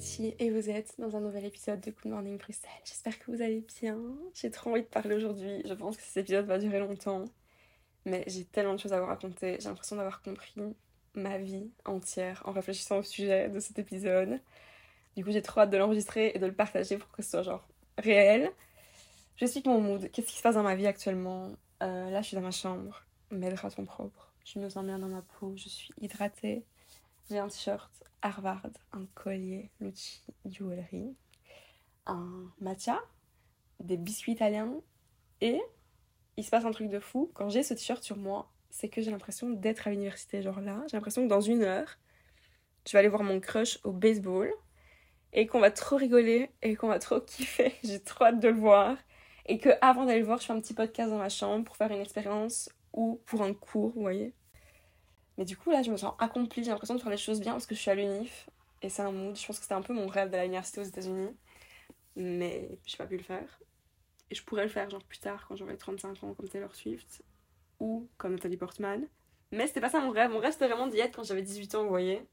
Et vous êtes dans un nouvel épisode de Good Morning Bruxelles. J'espère que vous allez bien. J'ai trop envie de parler aujourd'hui. Je pense que cet épisode va durer longtemps. Mais j'ai tellement de choses à vous raconter. J'ai l'impression d'avoir compris ma vie entière en réfléchissant au sujet de cet épisode. Du coup, j'ai trop hâte de l'enregistrer et de le partager pour que ce soit genre réel. Je suis mon mood. Qu'est-ce qui se passe dans ma vie actuellement? Euh, Là, je suis dans ma chambre. Mes draps sont propres. Je me sens bien dans ma peau. Je suis hydratée. J'ai un t-shirt Harvard, un collier Lucci Jewelry, un matcha, des biscuits italiens et il se passe un truc de fou. Quand j'ai ce t-shirt sur moi, c'est que j'ai l'impression d'être à l'université. Genre là, j'ai l'impression que dans une heure, je vais aller voir mon crush au baseball et qu'on va trop rigoler et qu'on va trop kiffer. J'ai trop hâte de le voir. Et que avant d'aller le voir, je fais un petit podcast dans ma chambre pour faire une expérience ou pour un cours, vous voyez. Mais du coup, là, je me sens accomplie, j'ai l'impression de faire les choses bien parce que je suis à l'UNIF et c'est un mood. Je pense que c'était un peu mon rêve d'aller à l'université aux États-Unis, mais j'ai pas pu le faire. Et je pourrais le faire, genre plus tard, quand j'aurai 35 ans, comme Taylor Swift ou comme Nathalie Portman. Mais c'était pas ça mon rêve. Mon rêve, c'était vraiment d'y être quand j'avais 18 ans, vous voyez.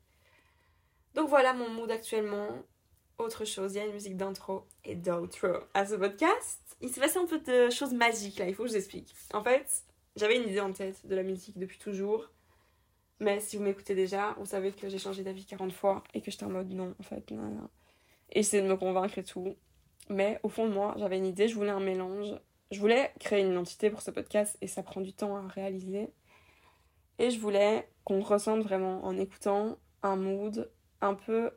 Donc voilà mon mood actuellement. Autre chose, il y a une musique d'intro et d'outro à ce podcast. Il s'est passé un peu de choses magiques là, il faut que je vous explique. En fait, j'avais une idée en tête de la musique depuis toujours. Mais si vous m'écoutez déjà, vous savez que j'ai changé d'avis 40 fois et que j'étais en mode non, en fait, non. Et de me convaincre et tout. Mais au fond de moi, j'avais une idée, je voulais un mélange. Je voulais créer une identité pour ce podcast et ça prend du temps à réaliser. Et je voulais qu'on ressente vraiment en écoutant un mood un peu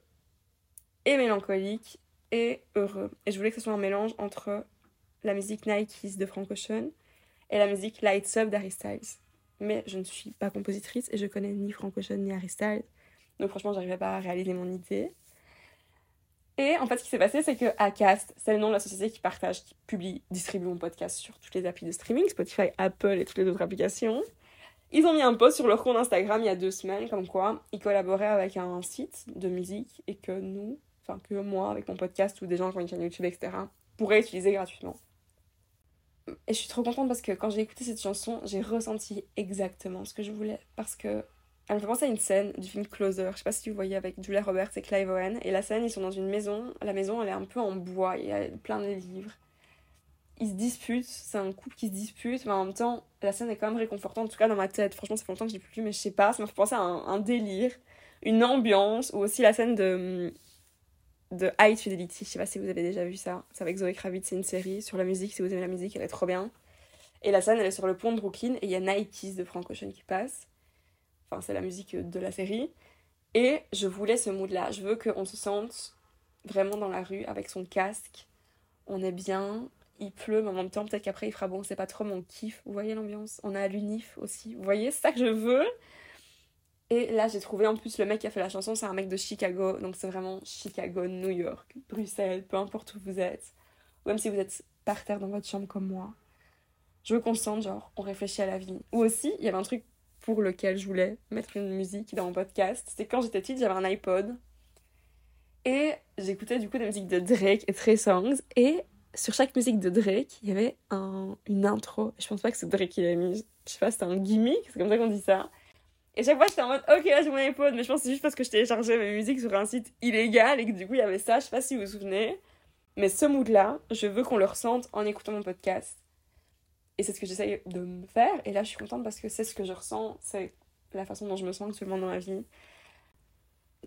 et mélancolique et heureux. Et je voulais que ce soit un mélange entre la musique Nike's de Frank Ocean et la musique Lights Up d'Harry Styles mais je ne suis pas compositrice et je connais ni Frank Ocean ni Harry. Donc franchement, j'arrivais pas à réaliser mon idée. Et en fait, ce qui s'est passé, c'est que Acast, c'est le nom de la société qui partage, qui publie, distribue mon podcast sur toutes les applis de streaming, Spotify, Apple et toutes les autres applications. Ils ont mis un post sur leur compte Instagram il y a deux semaines, comme quoi ils collaboraient avec un site de musique et que nous, enfin que moi, avec mon podcast ou des gens qui ont une chaîne YouTube, etc., pourraient utiliser gratuitement. Et je suis trop contente parce que quand j'ai écouté cette chanson, j'ai ressenti exactement ce que je voulais. Parce que elle me fait penser à une scène du film Closer. Je sais pas si vous voyez avec Julia Roberts et Clive Owen. Et la scène, ils sont dans une maison. La maison, elle est un peu en bois. Il y a plein de livres. Ils se disputent. C'est un couple qui se dispute. Mais en même temps, la scène est quand même réconfortante. En tout cas, dans ma tête. Franchement, ça fait longtemps que je l'ai plus mais je sais pas. Ça m'a fait penser à un délire. Une ambiance. Ou aussi la scène de de High Fidelity. Je sais pas si vous avez déjà vu ça. C'est avec Zoé Kravitz, c'est une série sur la musique. Si vous aimez la musique, elle est trop bien. Et la scène, elle est sur le pont de Brooklyn et il y a Nike's de Frank Ocean qui passe. Enfin, c'est la musique de la série. Et je voulais ce mood-là. Je veux qu'on se sente vraiment dans la rue avec son casque. On est bien. Il pleut, mais en même temps, peut-être qu'après il fera bon. C'est pas trop mon kiff. Vous voyez l'ambiance? On est à l'unif aussi. Vous voyez, ça que je veux? Et là, j'ai trouvé en plus le mec qui a fait la chanson, c'est un mec de Chicago. Donc c'est vraiment Chicago, New York, Bruxelles, peu importe où vous êtes. Même si vous êtes par terre dans votre chambre comme moi. Je veux qu'on sente, genre, on réfléchit à la vie. Ou aussi, il y avait un truc pour lequel je voulais mettre une musique dans mon podcast. C'était quand j'étais petite, j'avais un iPod. Et j'écoutais du coup des musiques de Drake et Trey Songs. Et sur chaque musique de Drake, il y avait un, une intro. Je pense pas que c'est Drake qui l'a mis. Je sais pas, c'était un gimmick, c'est comme ça qu'on dit ça. Et chaque fois, j'étais en mode, ok, là j'ai mon iPod, mais je pense que c'est juste parce que je téléchargeais mes musiques sur un site illégal et que du coup, il y avait ça. Je sais pas si vous vous souvenez. Mais ce mood-là, je veux qu'on le ressente en écoutant mon podcast. Et c'est ce que j'essaye de me faire. Et là, je suis contente parce que c'est ce que je ressens. C'est la façon dont je me sens actuellement dans ma vie.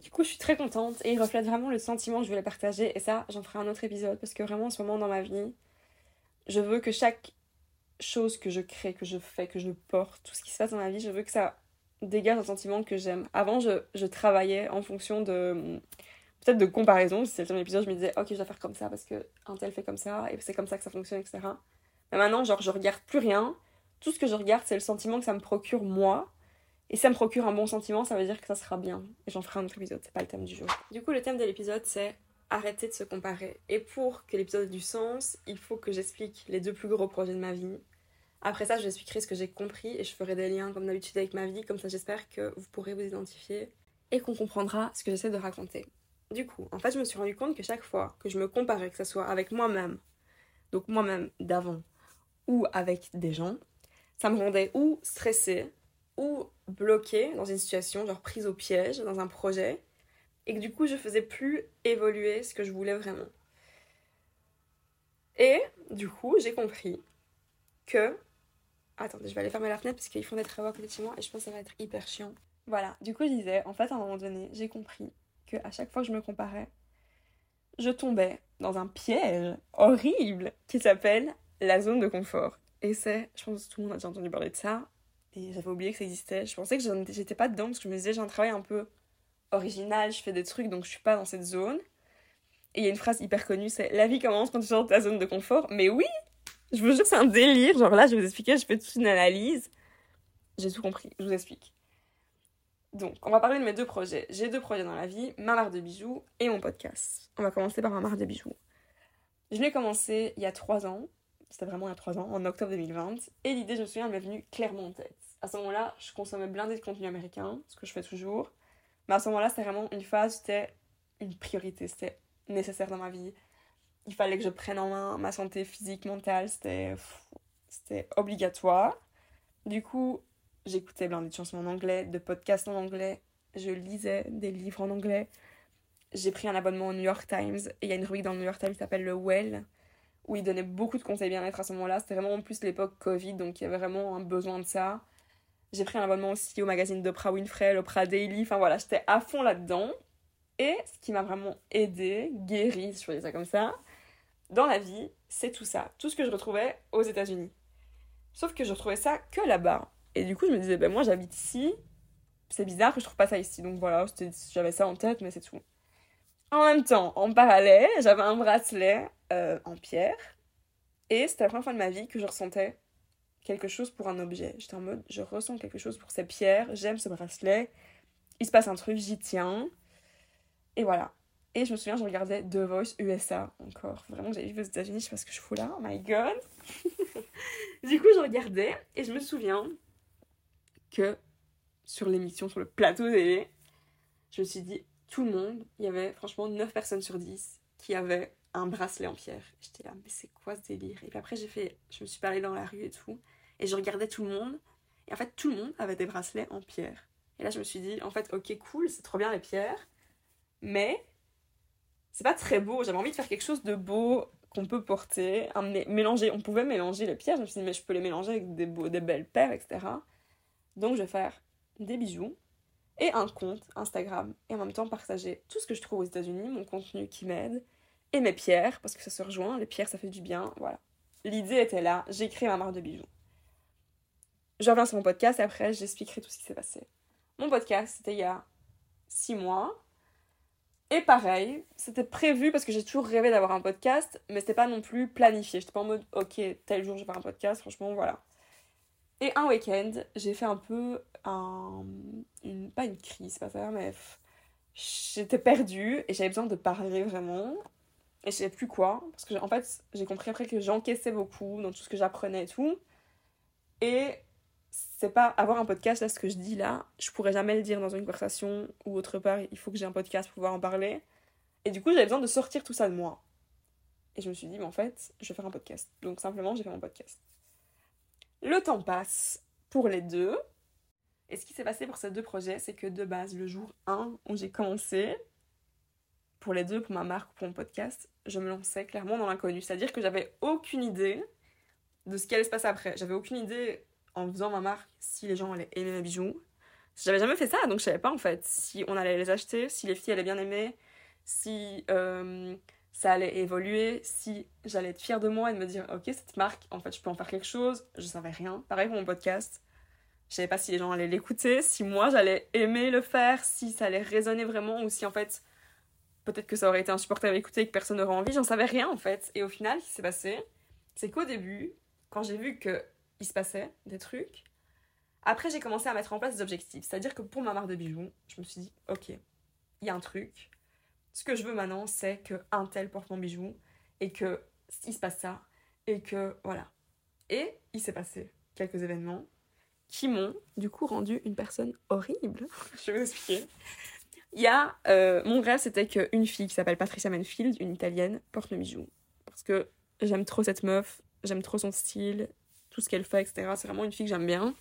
Du coup, je suis très contente et il reflète vraiment le sentiment que je voulais partager. Et ça, j'en ferai un autre épisode parce que vraiment, en ce moment dans ma vie, je veux que chaque chose que je crée, que je fais, que je porte, tout ce qui se passe dans ma vie, je veux que ça dégage un sentiment que j'aime. Avant, je, travaillais en fonction de. Peut-être de comparaison. Si c'était un épisode, je me disais, ok, je dois faire comme ça parce que un tel fait comme ça et c'est comme ça que ça fonctionne, etc. Mais maintenant, genre, je regarde plus rien. Tout ce que je regarde, c'est le sentiment que ça me procure moi. Et ça me procure un bon sentiment, ça veut dire que ça sera bien. Et j'en ferai un autre épisode, c'est pas le thème du jour. Du coup, le thème de l'épisode, c'est arrêter de se comparer. Et pour que l'épisode ait du sens, il faut que j'explique les deux plus gros projets de ma vie après ça, je expliquerai ce que j'ai compris et je ferai des liens comme d'habitude avec ma vie, comme ça j'espère que vous pourrez vous identifier et qu'on comprendra ce que j'essaie de raconter. Du coup, en fait, je me suis rendu compte que chaque fois que je me comparais, que ce soit avec moi-même, donc moi-même d'avant, ou avec des gens, ça me rendait ou stressée, ou bloquée dans une situation, genre prise au piège, dans un projet, et que du coup je faisais plus évoluer ce que je voulais vraiment. Et du coup, j'ai compris que. Attendez, je vais aller fermer la fenêtre parce qu'ils font des travaux à de moi et je pense que ça va être hyper chiant. Voilà, du coup, je disais, en fait, à un moment donné, j'ai compris que à chaque fois que je me comparais, je tombais dans un piège horrible qui s'appelle la zone de confort. Et c'est, je pense que tout le monde a déjà entendu parler de ça, et j'avais oublié que ça existait. Je pensais que j'étais pas dedans parce que je me disais, j'ai un travail un peu original, je fais des trucs donc je suis pas dans cette zone. Et il y a une phrase hyper connue, c'est La vie commence quand tu sors de ta zone de confort. Mais oui, je vous jure, c'est un délire. Genre là, je vais vous expliquer, je fais toute une analyse. J'ai tout compris, je vous explique. Donc, on va parler de mes deux projets. J'ai deux projets dans la vie, ma marque de bijoux et mon podcast. On va commencer par ma marque de bijoux. Je l'ai commencé il y a trois ans, c'était vraiment il y a trois ans, en octobre 2020, et l'idée, je me souviens, m'est venue clairement en tête. À ce moment-là, je consommais blindé de contenu américain, ce que je fais toujours, mais à ce moment-là, c'était vraiment une phase, c'était une priorité, c'était nécessaire dans ma vie. Il fallait que je prenne en main ma santé physique, mentale, c'était, obligatoire. Du coup, j'écoutais plein de chansons en anglais, de podcasts en anglais, je lisais des livres en anglais. J'ai pris un abonnement au New York Times et il y a une rubrique dans le New York Times qui s'appelle le Well où il donnait beaucoup de conseils bien-être à ce moment-là. C'était vraiment en plus l'époque Covid donc il y avait vraiment un besoin de ça. J'ai pris un abonnement aussi au magazine d'Oprah Winfrey, l'Oprah Daily. Enfin voilà, j'étais à fond là-dedans. Et ce qui m'a vraiment aidé, guéri, si je peux dire ça comme ça, dans la vie, c'est tout ça. Tout ce que je retrouvais aux États-Unis. Sauf que je retrouvais ça que là-bas. Et du coup, je me disais, ben moi j'habite ici, c'est bizarre que je trouve pas ça ici. Donc voilà, j'avais ça en tête, mais c'est tout. En même temps, en parallèle, j'avais un bracelet euh, en pierre. Et c'était la première fois de ma vie que je ressentais quelque chose pour un objet. J'étais en mode, je ressens quelque chose pour ces pierres, j'aime ce bracelet, il se passe un truc, j'y tiens. Et voilà. Et je me souviens, je regardais The Voice USA encore. Vraiment, j'avais vu aux États-Unis, je sais pas ce que je fous là, oh my god. du coup, je regardais et je me souviens que sur l'émission, sur le plateau télé, je me suis dit, tout le monde, il y avait franchement 9 personnes sur 10 qui avaient un bracelet en pierre. J'étais là, mais c'est quoi ce délire? Et puis après, j'ai fait, je me suis parlé dans la rue et tout, et je regardais tout le monde, et en fait, tout le monde avait des bracelets en pierre. Et là, je me suis dit, en fait, ok, cool, c'est trop bien les pierres, mais c'est pas très beau. J'avais envie de faire quelque chose de beau qu'on peut porter, mélanger. On pouvait mélanger les pierres. Je me suis dit, mais je peux les mélanger avec des, des belles paires, etc. Donc, je vais faire des bijoux et un compte Instagram et en même temps partager tout ce que je trouve aux États-Unis, mon contenu qui m'aide et mes pierres parce que ça se rejoint. Les pierres, ça fait du bien. Voilà. L'idée était là. J'ai créé ma marque de bijoux. Je reviens sur mon podcast et après, j'expliquerai tout ce qui s'est passé. Mon podcast, c'était il y a six mois. Et pareil, c'était prévu parce que j'ai toujours rêvé d'avoir un podcast, mais c'était pas non plus planifié. J'étais pas en mode, ok, tel jour je vais faire un podcast, franchement, voilà. Et un week-end, j'ai fait un peu un. Pas une crise, pas ça, mais. J'étais perdue et j'avais besoin de parler vraiment. Et je savais plus quoi. Parce que, en fait, j'ai compris après que j'encaissais beaucoup dans tout ce que j'apprenais et tout. Et c'est pas avoir un podcast, là, ce que je dis là, je pourrais jamais le dire dans une conversation ou autre part. Il faut que j'ai un podcast pour pouvoir en parler. Et du coup, j'avais besoin de sortir tout ça de moi. Et je me suis dit, mais en fait, je vais faire un podcast. Donc, simplement, j'ai fait mon podcast. Le temps passe pour les deux. Et ce qui s'est passé pour ces deux projets, c'est que de base, le jour 1 où j'ai commencé, pour les deux, pour ma marque, pour mon podcast, je me lançais clairement dans l'inconnu. C'est-à-dire que j'avais aucune idée de ce qui allait se passer après. J'avais aucune idée en faisant ma marque si les gens allaient aimer mes bijoux. J'avais jamais fait ça, donc je savais pas en fait si on allait les acheter, si les filles allaient bien aimer, si euh, ça allait évoluer, si j'allais être fière de moi et de me dire, ok, cette marque, en fait, je peux en faire quelque chose. Je savais rien. Pareil pour mon podcast. Je savais pas si les gens allaient l'écouter, si moi j'allais aimer le faire, si ça allait résonner vraiment ou si en fait, peut-être que ça aurait été insupportable à écouter et que personne n'aurait envie. J'en savais rien en fait. Et au final, ce qui s'est passé, c'est qu'au début, quand j'ai vu qu'il se passait des trucs, après j'ai commencé à mettre en place des objectifs. C'est-à-dire que pour ma marque de bijoux, je me suis dit, ok, il y a un truc, ce que je veux maintenant, c'est que un tel porte mon bijou et que il se passe ça et que voilà. Et il s'est passé quelques événements qui m'ont du coup rendu une personne horrible. je vais vous expliquer. Il y a euh, mon rêve, c'était qu'une fille qui s'appelle Patricia Manfield, une italienne, porte le bijou parce que j'aime trop cette meuf, j'aime trop son style, tout ce qu'elle fait, etc. C'est vraiment une fille que j'aime bien.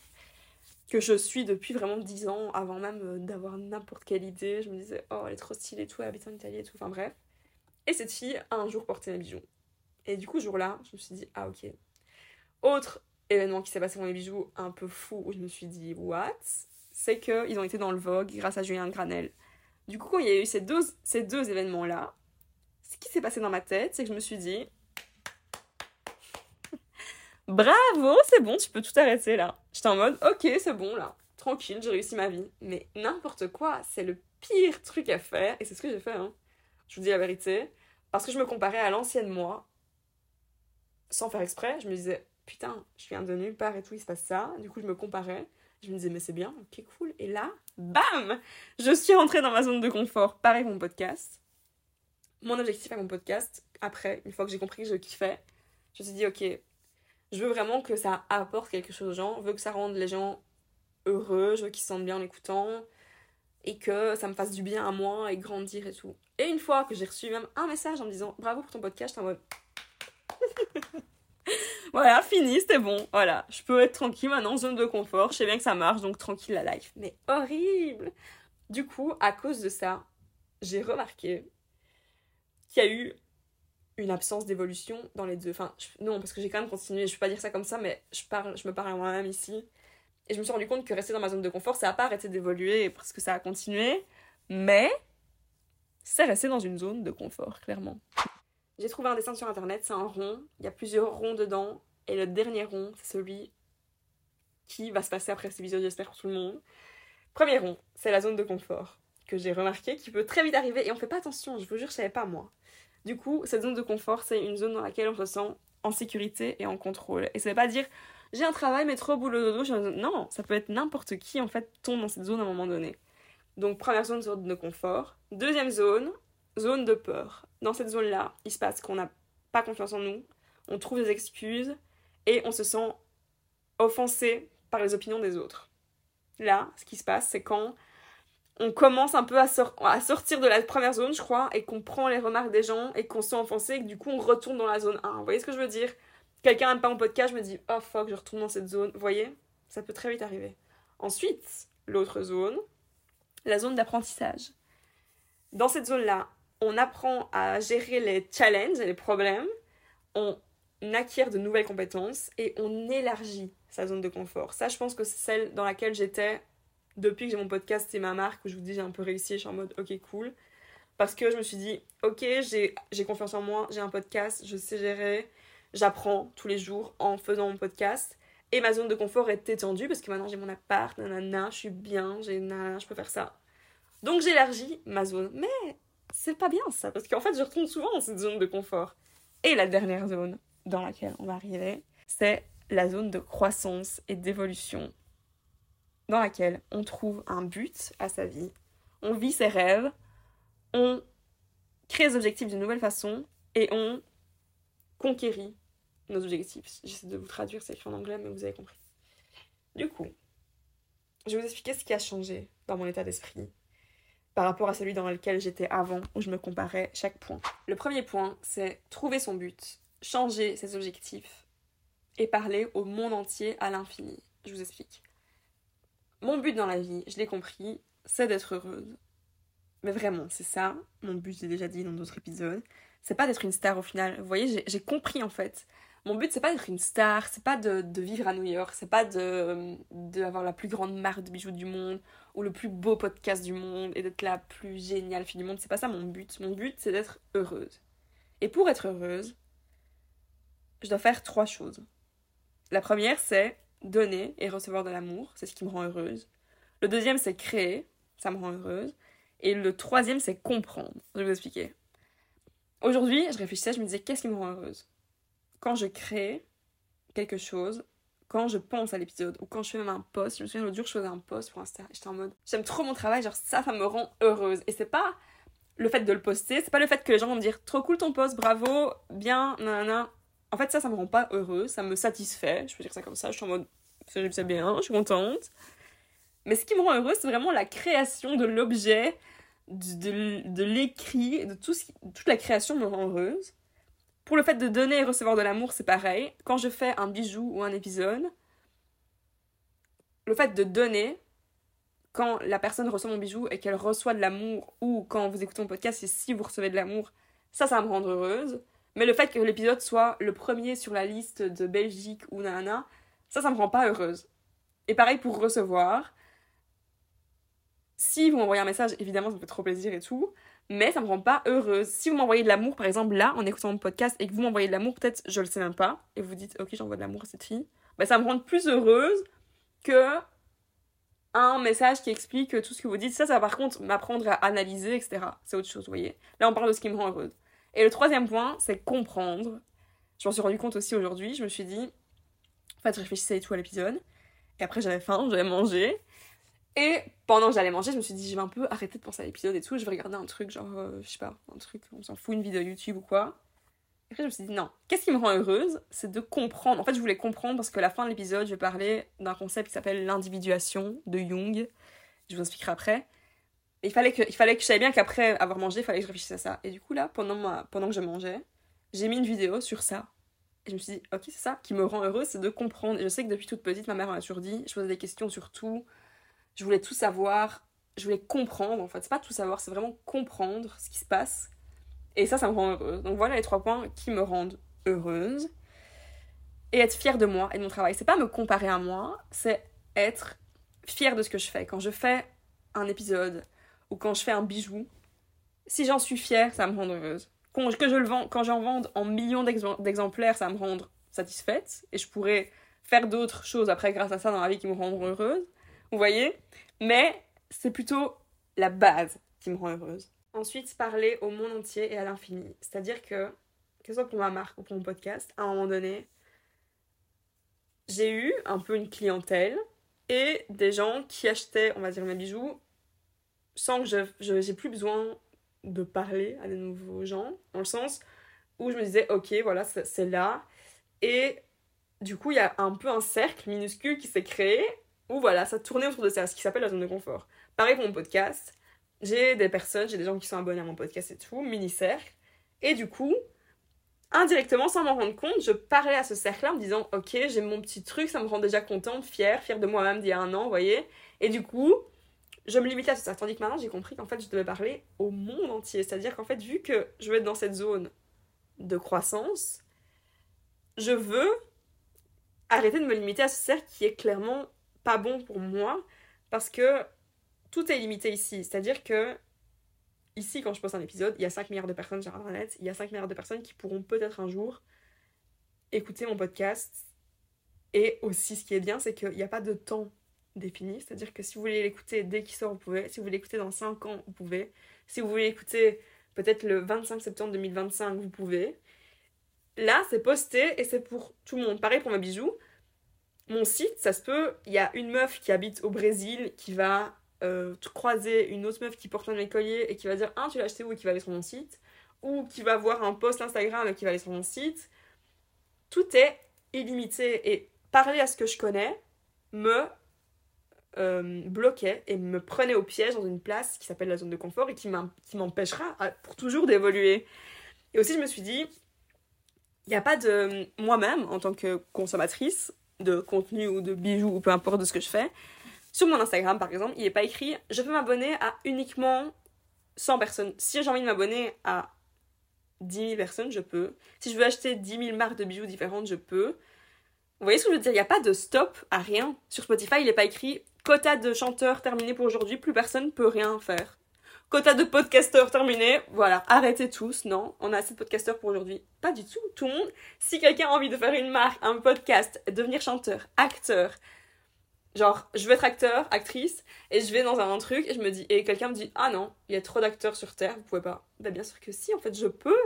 que je suis depuis vraiment 10 ans, avant même euh, d'avoir n'importe quelle idée. Je me disais, oh, elle est trop stylée et tout, elle habite en Italie et tout, enfin bref. Et cette fille a un jour porté mes bijoux. Et du coup, ce jour-là, je me suis dit, ah ok. Autre événement qui s'est passé pour mes bijoux un peu fou, où je me suis dit, what? C'est qu'ils ont été dans le Vogue grâce à Julien Granel. Du coup, quand il y a eu ces deux, ces deux événements-là, ce qui s'est passé dans ma tête, c'est que je me suis dit, bravo, c'est bon, tu peux tout arrêter là. J'étais en mode, ok, c'est bon là, tranquille, j'ai réussi ma vie. Mais n'importe quoi, c'est le pire truc à faire, et c'est ce que j'ai fait, hein. Je vous dis la vérité. Parce que je me comparais à l'ancienne moi, sans faire exprès, je me disais, putain, je viens de nulle part et tout, il se passe ça. Du coup, je me comparais. Je me disais, mais c'est bien, ok, cool. Et là, bam Je suis rentrée dans ma zone de confort. Pareil, mon podcast. Mon objectif avec mon podcast, après, une fois que j'ai compris que je kiffais, je me suis dit, ok, je veux vraiment que ça apporte quelque chose aux gens, je veux que ça rende les gens heureux, je veux qu'ils se sentent bien en écoutant et que ça me fasse du bien à moi et grandir et tout. Et une fois que j'ai reçu même un message en me disant bravo pour ton podcast, j'étais en mode voilà, fini, c'était bon. Voilà, je peux être tranquille maintenant, zone de confort. Je sais bien que ça marche, donc tranquille la life. Mais horrible Du coup, à cause de ça, j'ai remarqué qu'il y a eu une absence d'évolution dans les deux. Enfin, non, parce que j'ai quand même continué. Je peux pas dire ça comme ça, mais je, parle, je me parle à moi-même ici. Et je me suis rendu compte que rester dans ma zone de confort, ça n'a pas arrêté d'évoluer parce que ça a continué. Mais c'est resté dans une zone de confort, clairement. J'ai trouvé un dessin sur internet, c'est un rond. Il y a plusieurs ronds dedans. Et le dernier rond, c'est celui qui va se passer après cet épisode, j'espère, pour tout le monde. Premier rond, c'est la zone de confort que j'ai remarqué qui peut très vite arriver et on fait pas attention, je vous jure, je savais pas moi. Du coup, cette zone de confort, c'est une zone dans laquelle on se sent en sécurité et en contrôle. Et ça veut pas dire j'ai un travail mais trop boulot dodo. Non, ça peut être n'importe qui en fait tombe dans cette zone à un moment donné. Donc première zone, zone de confort. Deuxième zone, zone de peur. Dans cette zone-là, il se passe qu'on n'a pas confiance en nous, on trouve des excuses et on se sent offensé par les opinions des autres. Là, ce qui se passe, c'est quand on commence un peu à, sortir de la première zone, je crois, et qu'on prend les remarques des gens et qu'on se sent offensé et que du coup on retourne dans la zone 1. Vous voyez ce que je veux dire? Quelqu'un n'aime pas mon podcast, je me dis oh fuck, je retourne dans cette zone. Vous voyez? Ça peut très vite arriver. Ensuite, l'autre zone, la zone d'apprentissage. Dans cette zone-là, on apprend à gérer les challenges et les problèmes, on acquiert de nouvelles compétences et on élargit sa zone de confort. Ça, je pense que c'est celle dans laquelle j'étais depuis que j'ai mon podcast, c'est ma marque, où je vous dis j'ai un peu réussi, je suis en mode ok cool. Parce que je me suis dit, ok, j'ai confiance en moi, j'ai un podcast, je sais gérer, j'apprends tous les jours en faisant mon podcast. Et ma zone de confort est étendue parce que maintenant j'ai mon appart, nanana, je suis bien, j'ai je peux faire ça. Donc j'élargis ma zone. Mais c'est pas bien ça, parce qu'en fait je retourne souvent dans cette zone de confort. Et la dernière zone dans laquelle on va arriver, c'est la zone de croissance et d'évolution dans laquelle on trouve un but à sa vie, on vit ses rêves, on crée des objectifs d'une nouvelle façon et on conquérit nos objectifs. J'essaie de vous traduire, c'est écrit en anglais, mais vous avez compris. Du coup, je vais vous expliquer ce qui a changé dans mon état d'esprit par rapport à celui dans lequel j'étais avant, où je me comparais chaque point. Le premier point, c'est trouver son but, changer ses objectifs et parler au monde entier à l'infini. Je vous explique. Mon but dans la vie, je l'ai compris, c'est d'être heureuse. Mais vraiment, c'est ça. Mon but, j'ai déjà dit dans d'autres épisodes. C'est pas d'être une star au final. Vous voyez, j'ai compris en fait. Mon but, c'est pas d'être une star, c'est pas de, vivre à New York, c'est pas de la plus grande marque de bijoux du monde ou le plus beau podcast du monde et d'être la plus géniale fille du monde. C'est pas ça mon but. Mon but, c'est d'être heureuse. Et pour être heureuse, je dois faire trois choses. La première, c'est donner et recevoir de l'amour, c'est ce qui me rend heureuse. Le deuxième, c'est créer, ça me rend heureuse. Et le troisième, c'est comprendre. Je vais vous expliquer. Aujourd'hui, je réfléchissais, je me disais, qu'est-ce qui me rend heureuse? Quand je crée quelque chose, quand je pense à l'épisode, ou quand je fais même un post, je me souviens l'autre jour, je faisais un post pour Insta, j'étais en mode, j'aime trop mon travail, genre ça, ça me rend heureuse. Et c'est pas le fait de le poster, c'est pas le fait que les gens vont me dire, trop cool ton post, bravo, bien, nanana, en fait, ça, ça me rend pas heureux, ça me satisfait, je peux dire ça comme ça, je suis en mode, c'est bien, je suis contente. Mais ce qui me rend heureuse, c'est vraiment la création de l'objet, de, de, l'écrit, de tout ce toute la création me rend heureuse. Pour le fait de donner et recevoir de l'amour, c'est pareil. Quand je fais un bijou ou un épisode, le fait de donner, quand la personne reçoit mon bijou et qu'elle reçoit de l'amour, ou quand vous écoutez mon podcast et si vous recevez de l'amour, ça, ça va me rendre heureuse. Mais le fait que l'épisode soit le premier sur la liste de Belgique ou nana, ça, ça me rend pas heureuse. Et pareil pour recevoir. Si vous m'envoyez un message, évidemment, ça me fait trop plaisir et tout, mais ça me rend pas heureuse. Si vous m'envoyez de l'amour, par exemple, là, en écoutant mon podcast, et que vous m'envoyez de l'amour, peut-être je le sais même pas, et vous dites, ok, j'envoie de l'amour à cette fille, bah, ça me rend plus heureuse que un message qui explique tout ce que vous dites. Ça, ça va par contre m'apprendre à analyser, etc. C'est autre chose, vous voyez. Là, on parle de ce qui me rend heureuse. Et le troisième point, c'est comprendre. Je m'en suis rendu compte aussi aujourd'hui. Je me suis dit, en fait, je réfléchissais et tout à l'épisode. Et après, j'avais faim, j'avais mangé. Et pendant que j'allais manger, je me suis dit, je vais un peu arrêter de penser à l'épisode et tout. Je vais regarder un truc, genre, euh, je sais pas, un truc, on s'en fout, une vidéo YouTube ou quoi. Et après, je me suis dit, non, qu'est-ce qui me rend heureuse? C'est de comprendre. En fait, je voulais comprendre parce que à la fin de l'épisode, je vais parler d'un concept qui s'appelle l'individuation de Jung. Je vous expliquerai après. Il fallait que, il fallait que je savais bien qu'après avoir mangé, il fallait que je réfléchisse à ça. Et du coup, là, pendant, pendant que je mangeais, j'ai mis une vidéo sur ça. Et je me suis dit, ok, c'est ça qui me rend heureuse, c'est de comprendre. Et je sais que depuis toute petite, ma mère m'a toujours dit, je posais des questions sur tout. Je voulais tout savoir. Je voulais comprendre, en fait. C'est pas tout savoir, c'est vraiment comprendre ce qui se passe. Et ça, ça me rend heureuse. Donc voilà les trois points qui me rendent heureuse. Et être fière de moi et de mon travail. C'est pas me comparer à moi, c'est être fière de ce que je fais. Quand je fais un épisode ou quand je fais un bijou, si j'en suis fière, ça me rend heureuse. Quand, que je le vends, quand j'en vende en millions d'exemplaires, ça me rend satisfaite. Et je pourrais faire d'autres choses après grâce à ça dans la vie qui me rendront heureuse. Vous voyez? Mais c'est plutôt la base qui me rend heureuse. Ensuite, parler au monde entier et à l'infini. C'est-à-dire que, que ce soit pour ma marque ou pour mon podcast, à un moment donné, j'ai eu un peu une clientèle et des gens qui achetaient, on va dire, mes bijoux sans que je, j'ai plus besoin de parler à de nouveaux gens, dans le sens où je me disais, ok, voilà, c'est là. Et du coup, il y a un peu un cercle minuscule qui s'est créé où voilà, ça tournait autour de ça, ce qui s'appelle la zone de confort. Pareil pour mon podcast, j'ai des personnes, j'ai des gens qui sont abonnés à mon podcast et tout, mini-cercle. Et du coup, indirectement, sans m'en rendre compte, je parlais à ce cercle-là en me disant Ok, j'ai mon petit truc, ça me rend déjà contente, fière, fière de moi-même d'il y a un an, vous voyez. Et du coup, je me limitais à ça. Tandis que maintenant, j'ai compris qu'en fait, je devais parler au monde entier. C'est-à-dire qu'en fait, vu que je veux être dans cette zone de croissance, je veux arrêter de me limiter à ce cercle qui est clairement pas bon pour moi parce que tout est limité ici. C'est-à-dire que ici, quand je poste un épisode, il y a 5 milliards de personnes sur Internet, il y a 5 milliards de personnes qui pourront peut-être un jour écouter mon podcast. Et aussi, ce qui est bien, c'est qu'il n'y a pas de temps défini. C'est-à-dire que si vous voulez l'écouter dès qu'il sort, vous pouvez. Si vous voulez l'écouter dans 5 ans, vous pouvez. Si vous voulez l'écouter peut-être le 25 septembre 2025, vous pouvez. Là, c'est posté et c'est pour tout le monde. Pareil pour mes bijoux. Mon site, ça se peut, il y a une meuf qui habite au Brésil qui va euh, croiser une autre meuf qui porte un de mes colliers et qui va dire Ah, tu l'as acheté où et qui va aller sur mon site, ou qui va voir un post Instagram et qui va aller sur mon site. Tout est illimité et parler à ce que je connais me euh, bloquait et me prenait au piège dans une place qui s'appelle la zone de confort et qui m'empêchera pour toujours d'évoluer. Et aussi, je me suis dit, il n'y a pas de moi-même en tant que consommatrice, de contenu ou de bijoux ou peu importe de ce que je fais. Sur mon Instagram, par exemple, il n'est pas écrit je peux m'abonner à uniquement 100 personnes. Si j'ai envie de m'abonner à 10 000 personnes, je peux. Si je veux acheter 10 000 marques de bijoux différentes, je peux. Vous voyez ce que je veux dire? Il n'y a pas de stop à rien. Sur Spotify, il n'est pas écrit quota de chanteurs terminé pour aujourd'hui, plus personne peut rien faire. Quota de podcasteurs terminé, voilà, arrêtez tous, non, on a assez de podcasteurs pour aujourd'hui. Pas du tout, tout le monde. Si quelqu'un a envie de faire une marque, un podcast, devenir chanteur, acteur, genre, je veux être acteur, actrice, et je vais dans un, truc, et je me dis, et quelqu'un me dit, ah non, il y a trop d'acteurs sur Terre, vous pouvez pas. Bah bien sûr que si, en fait, je peux.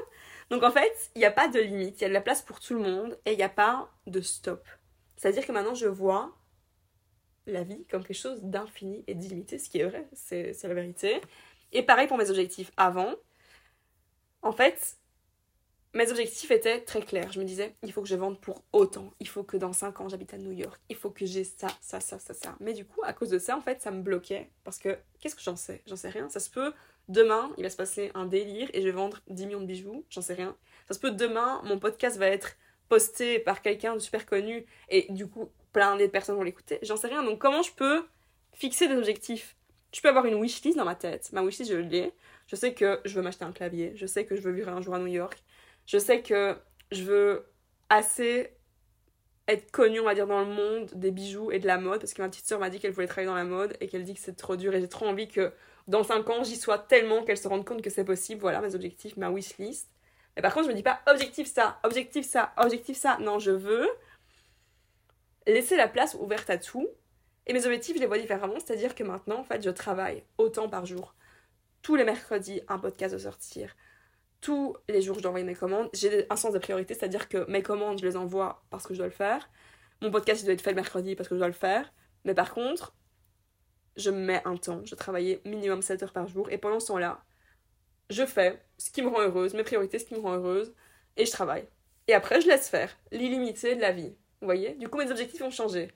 Donc en fait, il n'y a pas de limite, il y a de la place pour tout le monde, et il n'y a pas de stop. C'est-à-dire que maintenant, je vois la vie comme quelque chose d'infini et d'illimité, ce qui est vrai, c'est la vérité. Et pareil pour mes objectifs avant. En fait, mes objectifs étaient très clairs. Je me disais, il faut que je vende pour autant. Il faut que dans 5 ans, j'habite à New York. Il faut que j'ai ça, ça, ça, ça, ça. Mais du coup, à cause de ça, en fait, ça me bloquait. Parce que, qu'est-ce que j'en sais? J'en sais rien. Ça se peut, demain, il va se passer un délire et je vais vendre 10 millions de bijoux. J'en sais rien. Ça se peut, demain, mon podcast va être posté par quelqu'un de super connu et du coup plein de personnes vont l'écouter. J'en sais rien. Donc comment je peux fixer des objectifs? Je peux avoir une wishlist dans ma tête. Ma wishlist, je l'ai. Je sais que je veux m'acheter un clavier. Je sais que je veux vivre un jour à New York. Je sais que je veux assez être connue, on va dire, dans le monde des bijoux et de la mode. Parce que ma petite soeur m'a dit qu'elle voulait travailler dans la mode et qu'elle dit que c'est trop dur. Et j'ai trop envie que dans 5 ans, j'y sois tellement qu'elle se rende compte que c'est possible. Voilà mes objectifs, ma wishlist. Mais par contre, je me dis pas objectif ça, objectif ça, objectif ça. Non, je veux laisser la place ouverte à tout. Et mes objectifs, je les vois différemment. C'est-à-dire que maintenant, en fait, je travaille autant par jour. Tous les mercredis, un podcast de sortir. Tous les jours, je dois envoyer mes commandes. J'ai un sens de priorité, c'est-à-dire que mes commandes, je les envoie parce que je dois le faire. Mon podcast, il doit être fait le mercredi parce que je dois le faire. Mais par contre, je me mets un temps. Je travaille minimum 7 heures par jour. Et pendant ce temps-là, je fais ce qui me rend heureuse, mes priorités, ce qui me rend heureuse. Et je travaille. Et après, je laisse faire l'illimité de la vie. Vous voyez? Du coup, mes objectifs ont changé.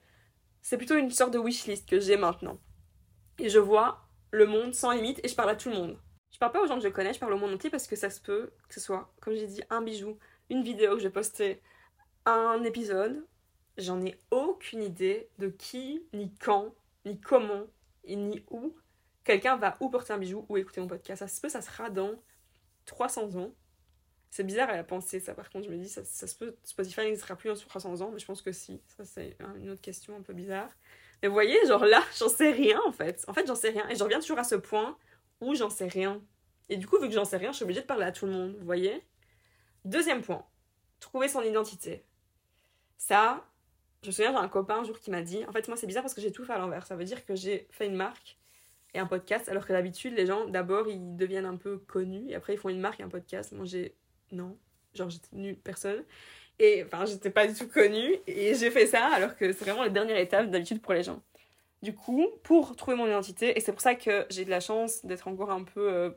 C'est plutôt une sorte de wishlist que j'ai maintenant. Et je vois le monde sans limite et je parle à tout le monde. Je parle pas aux gens que je connais, je parle au monde entier parce que ça se peut que ce soit, comme j'ai dit, un bijou, une vidéo que je poster, un épisode. J'en ai aucune idée de qui, ni quand, ni comment, et ni où quelqu'un va ou porter un bijou ou écouter mon podcast. Ça se peut, ça sera dans 300 ans. C'est bizarre à la pensée, ça. Par contre, je me dis, ça, ça se peut, Spotify n'existera plus en 300 ans, mais je pense que si. Ça, c'est une autre question un peu bizarre. Mais vous voyez, genre là, j'en sais rien en fait. En fait, j'en sais rien. Et je reviens toujours à ce point où j'en sais rien. Et du coup, vu que j'en sais rien, je suis obligée de parler à tout le monde, vous voyez? Deuxième point, trouver son identité. Ça, je me souviens, j'ai un copain un jour qui m'a dit, en fait, moi, c'est bizarre parce que j'ai tout fait à l'envers. Ça veut dire que j'ai fait une marque et un podcast, alors que d'habitude, les gens, d'abord, ils deviennent un peu connus et après, ils font une marque et un podcast. Moi, j'ai non. Genre, j'étais nulle personne. Et enfin, j'étais pas du tout connue. Et j'ai fait ça alors que c'est vraiment la dernière étape d'habitude pour les gens. Du coup, pour trouver mon identité, et c'est pour ça que j'ai de la chance d'être encore un peu. Euh,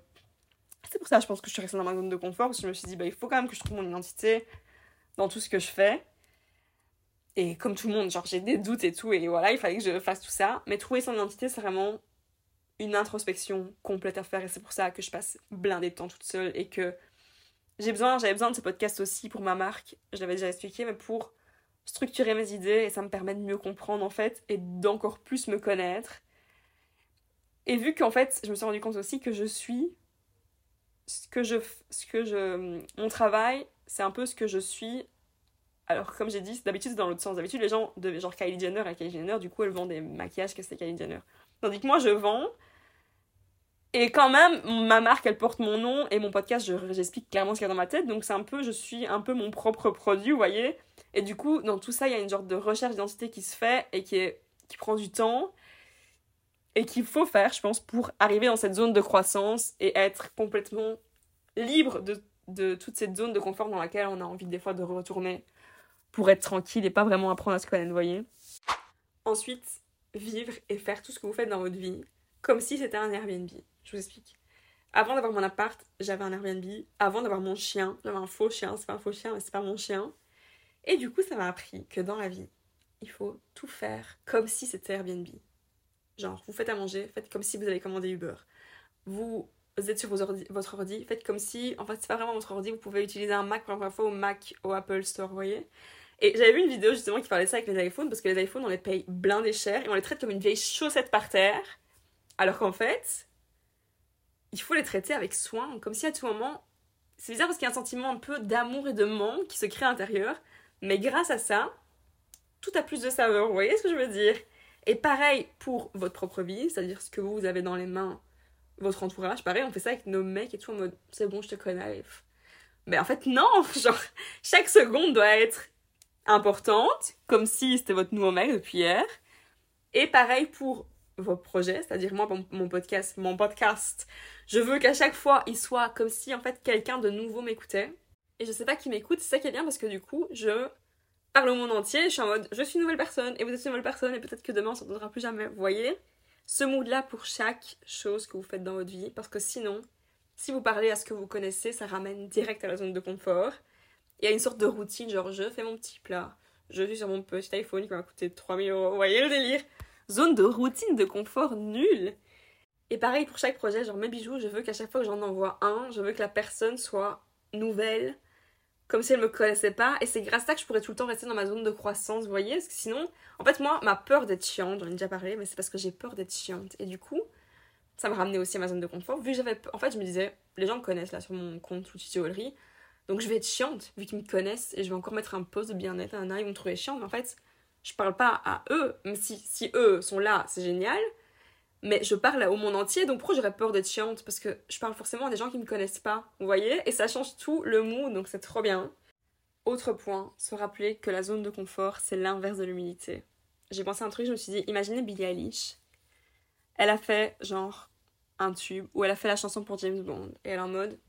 c'est pour ça, je pense que je suis restée dans ma zone de confort, parce que je me suis dit, bah, il faut quand même que je trouve mon identité dans tout ce que je fais. Et comme tout le monde, genre, j'ai des doutes et tout, et voilà, il fallait que je fasse tout ça. Mais trouver son identité, c'est vraiment une introspection complète à faire, et c'est pour ça que je passe blindé de temps toute seule, et que j'avais besoin de ce podcast aussi pour ma marque, je l'avais déjà expliqué, mais pour structurer mes idées et ça me permet de mieux comprendre en fait et d'encore plus me connaître. Et vu qu'en fait, je me suis rendu compte aussi que je suis ce que je ce que je mon travail, c'est un peu ce que je suis. Alors comme j'ai dit, d'habitude c'est dans l'autre sens. D'habitude les gens de genre Kylie Jenner et Kylie Jenner, du coup elles vendent des maquillages que c'est Kylie Jenner. Tandis que moi je vends et quand même, ma marque, elle porte mon nom et mon podcast, j'explique clairement ce qu'il y a dans ma tête. Donc c'est un peu, je suis un peu mon propre produit, vous voyez. Et du coup, dans tout ça, il y a une sorte de recherche d'identité qui se fait et qui, est, qui prend du temps et qu'il faut faire, je pense, pour arriver dans cette zone de croissance et être complètement libre de, de toute cette zone de confort dans laquelle on a envie des fois de retourner pour être tranquille et pas vraiment apprendre à se connaître, vous voyez. Ensuite, vivre et faire tout ce que vous faites dans votre vie comme si c'était un Airbnb. Je vous explique. Avant d'avoir mon appart, j'avais un Airbnb. Avant d'avoir mon chien, j'avais un faux chien. C'est pas un faux chien, mais c'est pas mon chien. Et du coup, ça m'a appris que dans la vie, il faut tout faire comme si c'était Airbnb. Genre, vous faites à manger, faites comme si vous avez commandé Uber. Vous êtes sur votre ordi, faites comme si, en fait, c'est pas vraiment votre ordi, vous pouvez utiliser un Mac pour la première fois au Mac, au Apple Store, vous voyez. Et j'avais vu une vidéo justement qui parlait de ça avec les iPhones, parce que les iPhones, on les paye blindés cher et on les traite comme une vieille chaussette par terre. Alors qu'en fait, il faut les traiter avec soin, comme si à tout moment. C'est bizarre parce qu'il y a un sentiment un peu d'amour et de manque qui se crée à l'intérieur, mais grâce à ça, tout a plus de saveur, vous voyez ce que je veux dire? Et pareil pour votre propre vie, c'est-à-dire ce que vous avez dans les mains, votre entourage, pareil, on fait ça avec nos mecs et tout en mode c'est bon, je te connais. Mais en fait, non Genre, chaque seconde doit être importante, comme si c'était votre nouveau mec depuis hier. Et pareil pour vos projets, c'est-à-dire moi, mon podcast, mon podcast, je veux qu'à chaque fois, il soit comme si en fait quelqu'un de nouveau m'écoutait. Et je sais pas qui m'écoute, c'est ça qui est bien parce que du coup, je parle au monde entier, je suis en mode je suis une nouvelle personne et vous êtes une nouvelle personne et peut-être que demain on s'entendra plus jamais. Vous voyez? Ce mood-là pour chaque chose que vous faites dans votre vie parce que sinon, si vous parlez à ce que vous connaissez, ça ramène direct à la zone de confort. Y a une sorte de routine, genre je fais mon petit plat, je suis sur mon petit iPhone qui m'a coûté 3000 euros. Vous voyez le délire? Zone de routine, de confort nulle. Et pareil pour chaque projet, genre mes bijoux, je veux qu'à chaque fois que j'en envoie un, je veux que la personne soit nouvelle, comme si elle me connaissait pas. Et c'est grâce à ça que je pourrais tout le temps rester dans ma zone de croissance, vous voyez Parce que sinon, en fait, moi, ma peur d'être chiante, j'en ai déjà parlé, mais c'est parce que j'ai peur d'être chiante. Et du coup, ça me ramenait aussi à ma zone de confort. Vu que j'avais. En fait, je me disais, les gens me connaissent là sur mon compte Outils Jewelry. Donc je vais être chiante, vu qu'ils me connaissent, et je vais encore mettre un poste de bien-être, un ils vont me trouver chiante. Mais en fait, je parle pas à eux, même si, si eux sont là, c'est génial. Mais je parle au monde entier, donc pourquoi j'aurais peur d'être chiante? Parce que je parle forcément à des gens qui me connaissent pas, vous voyez Et ça change tout le mood, donc c'est trop bien. Autre point, se rappeler que la zone de confort, c'est l'inverse de l'humilité. J'ai pensé à un truc, je me suis dit, imaginez Billie Eilish. Elle a fait genre un tube où elle a fait la chanson pour James Bond et elle est en mode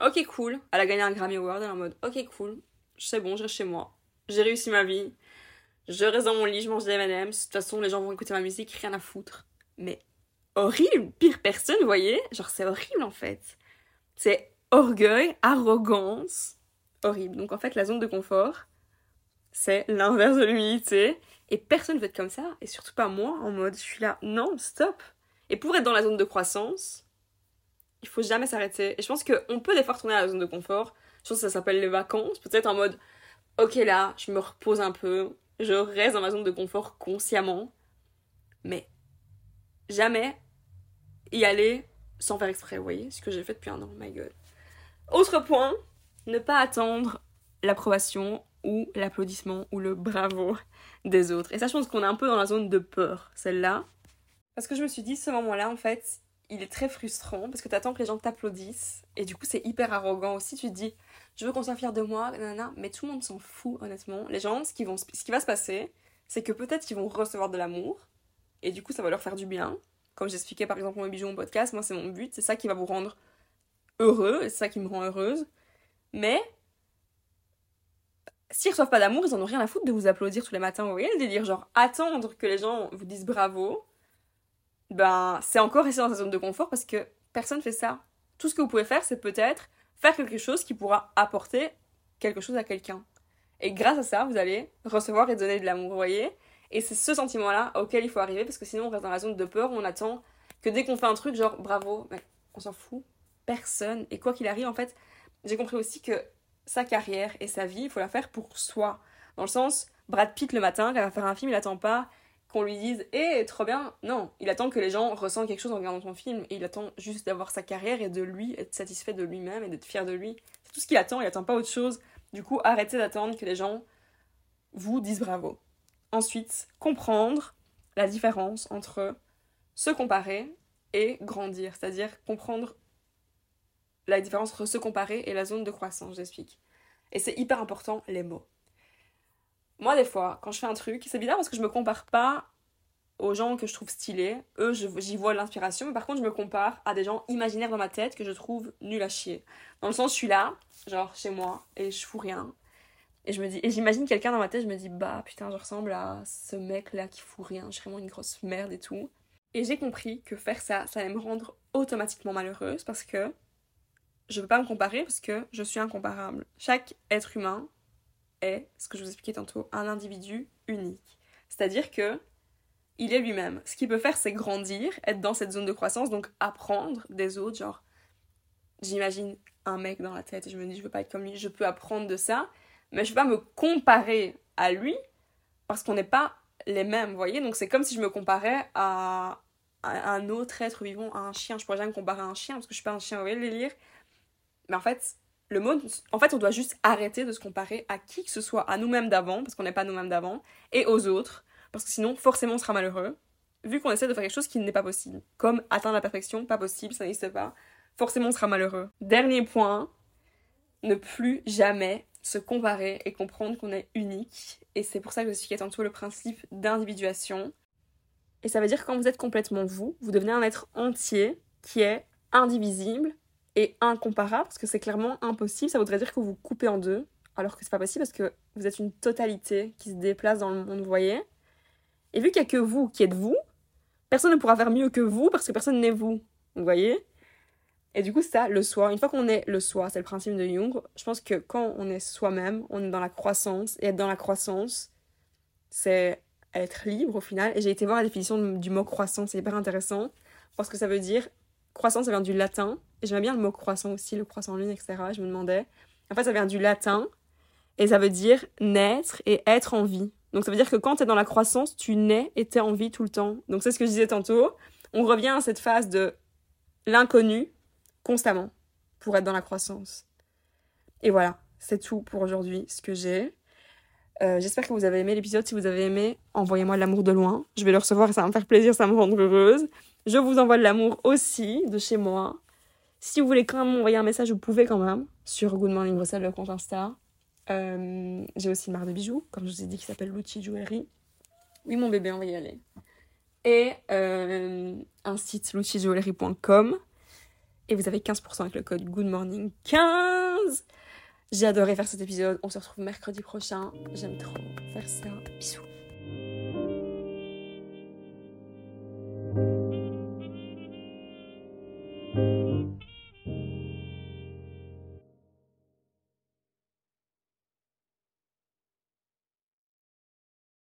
Ok, cool. Elle a gagné un Grammy Award, elle est en mode Ok, cool. C'est bon, je reste chez moi. J'ai réussi ma vie. Je reste dans mon lit, je mange des M&M's. De toute façon, les gens vont écouter ma musique, rien à foutre. Mais horrible, pire personne, vous voyez? Genre, c'est horrible en fait. C'est orgueil, arrogance. Horrible. Donc en fait, la zone de confort, c'est l'inverse de l'humilité. Et personne ne veut être comme ça. Et surtout pas moi, en mode, je suis là, non, stop. Et pour être dans la zone de croissance, il faut jamais s'arrêter. Et je pense qu'on peut des fois retourner à la zone de confort. Je pense que ça s'appelle les vacances. Peut-être en mode, ok là, je me repose un peu, je reste dans ma zone de confort consciemment, mais jamais y aller sans faire exprès, vous voyez, ce que j'ai fait depuis un an, my god. Autre point, ne pas attendre l'approbation ou l'applaudissement ou le bravo des autres. Et ça, je pense qu'on est un peu dans la zone de peur, celle-là. Parce que je me suis dit, ce moment-là, en fait, il est très frustrant parce que t'attends que les gens t'applaudissent et du coup, c'est hyper arrogant aussi. Tu te dis, je veux qu'on soit fier de moi, nanana, mais tout le monde s'en fout, honnêtement. Les gens, ce qui, vont, ce qui va se passer, c'est que peut-être qu'ils vont recevoir de l'amour, et du coup, ça va leur faire du bien. Comme j'expliquais par exemple mon bijou, mon podcast, moi, c'est mon but, c'est ça qui va vous rendre heureux, et c'est ça qui me rend heureuse. Mais, s'ils reçoivent pas d'amour, ils en ont rien à foutre de vous applaudir tous les matins, vous voyez le délire Genre, attendre que les gens vous disent bravo, ben, c'est encore rester dans sa zone de confort parce que personne fait ça. Tout ce que vous pouvez faire, c'est peut-être faire quelque chose qui pourra apporter quelque chose à quelqu'un. Et grâce à ça, vous allez recevoir et donner de l'amour, vous voyez? Et c'est ce sentiment-là auquel il faut arriver, parce que sinon on reste dans la zone de peur, on attend que dès qu'on fait un truc, genre bravo, mais on s'en fout, personne. Et quoi qu'il arrive, en fait, j'ai compris aussi que sa carrière et sa vie, il faut la faire pour soi. Dans le sens, Brad Pitt le matin, quand il va faire un film, il attend pas qu'on lui dise Eh, trop bien Non, il attend que les gens ressentent quelque chose en regardant ton film et il attend juste d'avoir sa carrière et de lui être satisfait de lui-même et d'être fier de lui. C'est tout ce qu'il attend, il attend pas autre chose. Du coup, arrêtez d'attendre que les gens vous disent bravo. Ensuite, comprendre la différence entre se comparer et grandir, c'est-à-dire comprendre la différence entre se comparer et la zone de croissance, j'explique. Et c'est hyper important, les mots. Moi, des fois, quand je fais un truc, c'est bizarre parce que je me compare pas aux gens que je trouve stylés. Eux, j'y vois l'inspiration. Mais par contre, je me compare à des gens imaginaires dans ma tête que je trouve nuls à chier. Dans le sens, je suis là, genre chez moi, et je fous rien. Et je me dis, et j'imagine quelqu'un dans ma tête, je me dis, bah putain, je ressemble à ce mec-là qui fout rien. Je suis vraiment une grosse merde et tout. Et j'ai compris que faire ça, ça allait me rendre automatiquement malheureuse parce que je veux pas me comparer parce que je suis incomparable. Chaque être humain est, ce que je vous expliquais tantôt, un individu unique. C'est-à-dire que il est lui-même. Ce qu'il peut faire, c'est grandir, être dans cette zone de croissance, donc apprendre des autres. Genre, j'imagine un mec dans la tête et je me dis, je veux pas être comme lui, je peux apprendre de ça, mais je veux pas me comparer à lui parce qu'on n'est pas les mêmes, vous voyez? Donc c'est comme si je me comparais à, un autre être vivant, à un chien. Je pourrais jamais me comparer à un chien parce que je suis pas un chien, vous voyez le délire Mais en fait, le mot, en fait, on doit juste arrêter de se comparer à qui que ce soit, à nous-mêmes d'avant, parce qu'on n'est pas nous-mêmes d'avant, et aux autres, parce que sinon, forcément, on sera malheureux, vu qu'on essaie de faire quelque chose qui n'est pas possible. Comme atteindre la perfection, pas possible, ça n'existe pas. Forcément, on sera malheureux. Dernier point, ne plus jamais se comparer et comprendre qu'on est unique. Et c'est pour ça que je suis tantôt le principe d'individuation. Et ça veut dire que quand vous êtes complètement vous, vous devenez un être entier qui est indivisible incomparable, parce que c'est clairement impossible. Ça voudrait dire que vous coupez en deux, alors que c'est pas possible parce que vous êtes une totalité qui se déplace dans le monde, vous voyez. Et vu qu'il n'y a que vous qui êtes vous, personne ne pourra faire mieux que vous parce que personne n'est vous, vous voyez. Et du coup, ça, le soi, une fois qu'on est le soi, c'est le principe de Jung, je pense que quand on est soi-même, on est dans la croissance, et être dans la croissance, c'est être libre au final. Et j'ai été voir la définition du mot croissance, c'est hyper intéressant, parce que ça veut dire, croissance, ça vient du latin, j'aimais bien le mot croissant aussi, le croissant lune, etc. Je me demandais, En fait, ça vient du latin et ça veut dire naître et être en vie. Donc ça veut dire que quand tu es dans la croissance, tu nais et tu es en vie tout le temps. Donc c'est ce que je disais tantôt. On revient à cette phase de l'inconnu constamment pour être dans la croissance. Et voilà, c'est tout pour aujourd'hui, ce que j'ai. Euh, j'espère que vous avez aimé l'épisode. Si vous avez aimé, envoyez-moi de l'amour de loin. Je vais le recevoir et ça va me faire plaisir, ça va me rendre heureuse. Je vous envoie de l'amour aussi de chez moi. Si vous voulez quand même m'envoyer un message, vous pouvez quand même sur Good Morning Bruxelles, le compte Insta. Euh, j'ai aussi une marque de bijoux, comme je vous ai dit, qui s'appelle Lucci Jewelry. Oui, mon bébé, on va y aller. Et euh, un site luccijewelry.com. Et vous avez 15% avec le code Good Morning 15. J'ai adoré faire cet épisode. On se retrouve mercredi prochain. J'aime trop faire ça. Bisous.